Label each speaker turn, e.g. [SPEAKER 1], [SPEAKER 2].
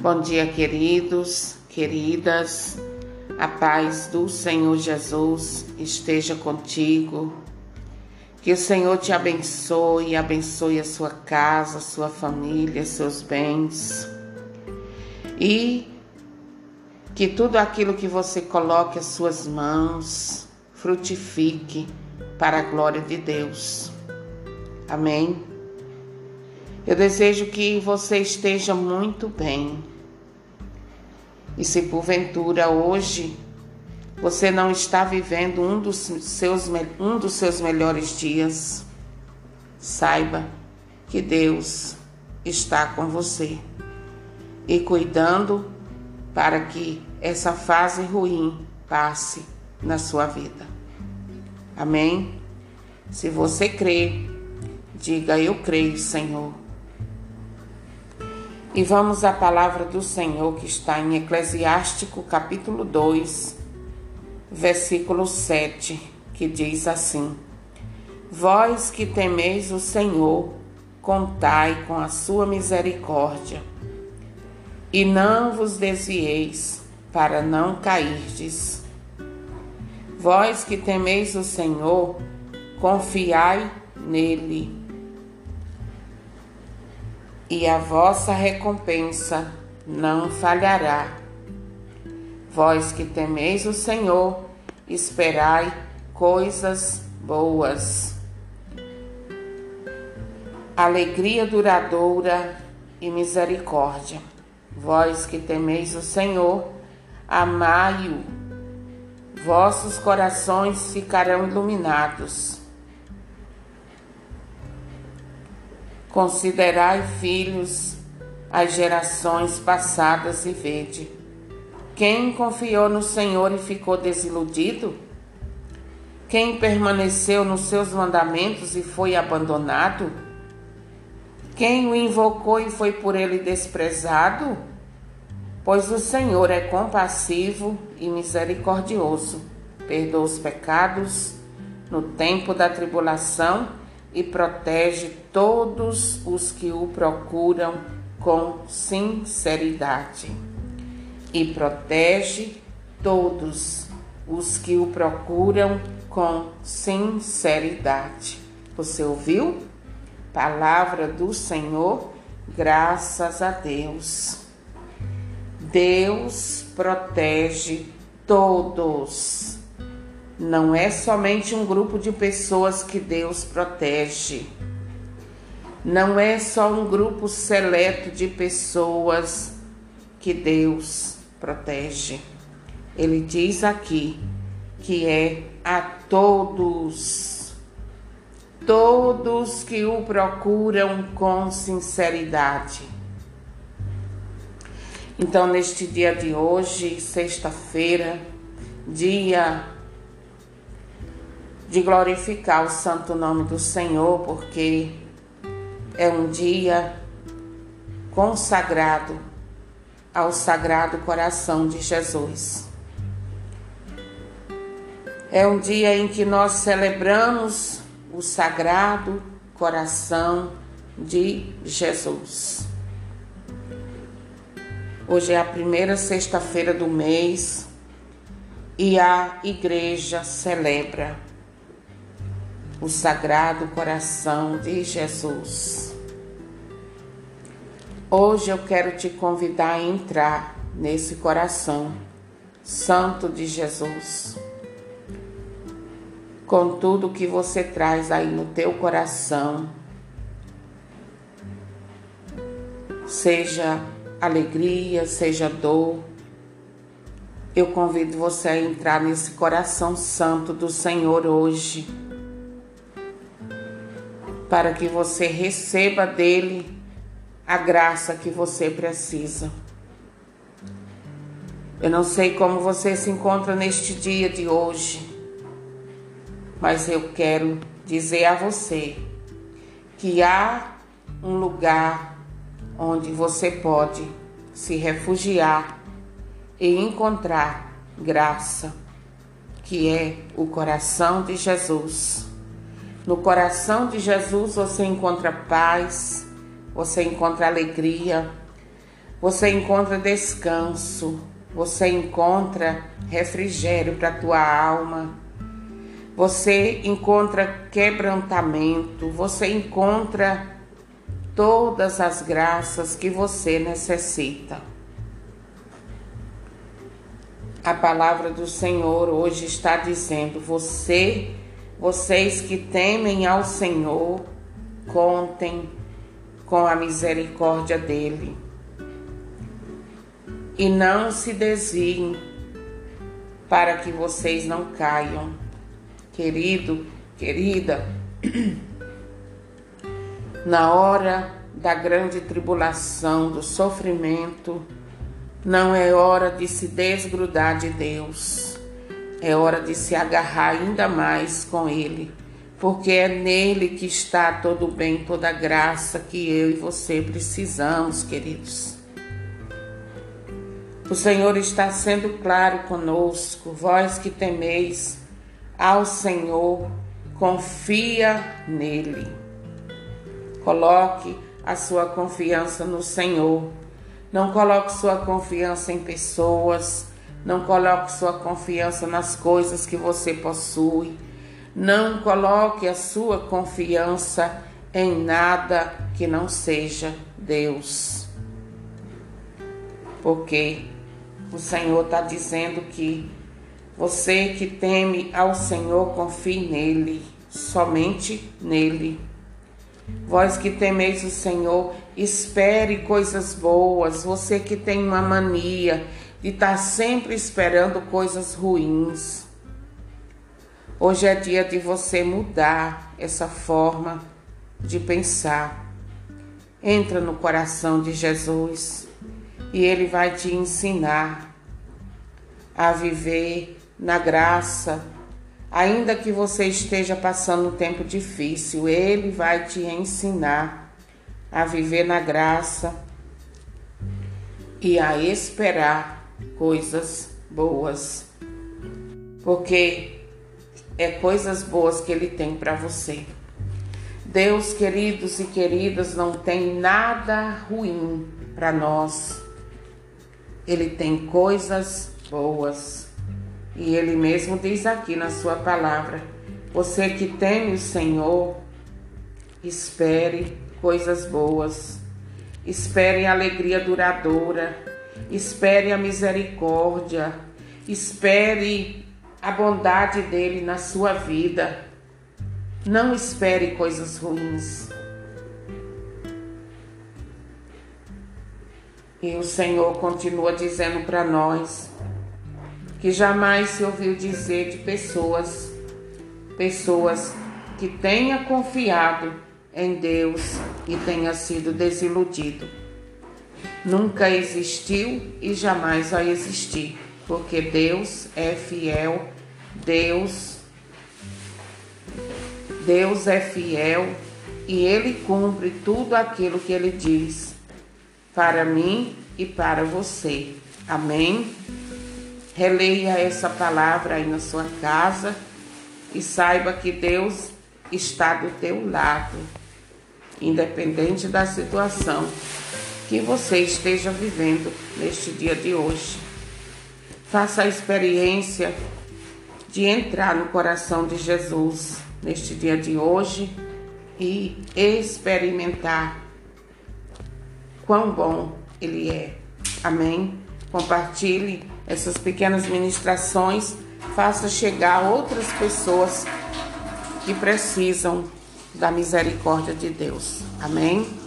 [SPEAKER 1] Bom dia, queridos, queridas. A paz do Senhor Jesus esteja contigo. Que o Senhor te abençoe, abençoe a sua casa, sua família, seus bens. E que tudo aquilo que você coloque as suas mãos frutifique para a glória de Deus. Amém. Eu desejo que você esteja muito bem. E se porventura hoje você não está vivendo um dos seus, um dos seus melhores dias, saiba que Deus está com você e cuidando para que essa fase ruim passe na sua vida. Amém? Se você crê, diga eu creio, Senhor e vamos à palavra do Senhor que está em Eclesiástico, capítulo 2, versículo 7, que diz assim: Vós que temeis o Senhor, contai com a sua misericórdia, e não vos desvieis para não cairdes. Vós que temeis o Senhor, confiai nele e a vossa recompensa não falhará. Vós que temeis o Senhor, esperai coisas boas. Alegria duradoura e misericórdia. Vós que temeis o Senhor, amai-o. Vossos corações ficarão iluminados Considerai, filhos, as gerações passadas e vede. Quem confiou no Senhor e ficou desiludido? Quem permaneceu nos seus mandamentos e foi abandonado? Quem o invocou e foi por ele desprezado? Pois o Senhor é compassivo e misericordioso, perdoa os pecados no tempo da tribulação e protege todos os que o procuram com sinceridade. E protege todos os que o procuram com sinceridade. Você ouviu? Palavra do Senhor, graças a Deus. Deus protege todos não é somente um grupo de pessoas que Deus protege. Não é só um grupo seleto de pessoas que Deus protege. Ele diz aqui que é a todos, todos que o procuram com sinceridade. Então, neste dia de hoje, sexta-feira, dia de glorificar o santo nome do Senhor, porque é um dia consagrado ao Sagrado Coração de Jesus. É um dia em que nós celebramos o Sagrado Coração de Jesus. Hoje é a primeira sexta-feira do mês e a igreja celebra o Sagrado Coração de Jesus. Hoje eu quero te convidar a entrar nesse coração santo de Jesus. Com tudo que você traz aí no teu coração, seja alegria, seja dor, eu convido você a entrar nesse coração santo do Senhor hoje para que você receba dele a graça que você precisa. Eu não sei como você se encontra neste dia de hoje, mas eu quero dizer a você que há um lugar onde você pode se refugiar e encontrar graça, que é o coração de Jesus. No coração de Jesus você encontra paz, você encontra alegria, você encontra descanso, você encontra refrigério para a tua alma, você encontra quebrantamento, você encontra todas as graças que você necessita. A palavra do Senhor hoje está dizendo: você, vocês que temem ao Senhor, contem com a misericórdia dele e não se desviem para que vocês não caiam. Querido, querida, na hora da grande tribulação, do sofrimento, não é hora de se desgrudar de Deus, é hora de se agarrar ainda mais com Ele, porque é nele que está todo o bem, toda a graça que eu e você precisamos, queridos. O Senhor está sendo claro conosco, vós que temeis ao Senhor, confia nele. Coloque a sua confiança no Senhor. Não coloque sua confiança em pessoas, não coloque sua confiança nas coisas que você possui. Não coloque a sua confiança em nada que não seja Deus. Porque o Senhor está dizendo que você que teme ao Senhor, confie nele, somente nele. Vós que temeis o Senhor, espere coisas boas. Você que tem uma mania de estar tá sempre esperando coisas ruins. Hoje é dia de você mudar essa forma de pensar. Entra no coração de Jesus e Ele vai te ensinar a viver na graça. Ainda que você esteja passando um tempo difícil, Ele vai te ensinar a viver na graça e a esperar coisas boas. Porque é coisas boas que Ele tem para você. Deus, queridos e queridas, não tem nada ruim para nós ele tem coisas boas. E ele mesmo diz aqui na sua palavra: Você que teme o Senhor, espere coisas boas, espere alegria duradoura, espere a misericórdia, espere a bondade dele na sua vida. Não espere coisas ruins. E o Senhor continua dizendo para nós que jamais se ouviu dizer de pessoas, pessoas que tenha confiado em Deus e tenha sido desiludido. Nunca existiu e jamais vai existir, porque Deus é fiel, Deus Deus é fiel e ele cumpre tudo aquilo que ele diz para mim e para você. Amém? Releia essa palavra aí na sua casa e saiba que Deus está do teu lado, independente da situação que você esteja vivendo neste dia de hoje. Faça a experiência de entrar no coração de Jesus neste dia de hoje e experimentar quão bom Ele é. Amém? Compartilhe essas pequenas ministrações, faça chegar a outras pessoas que precisam da misericórdia de Deus. Amém?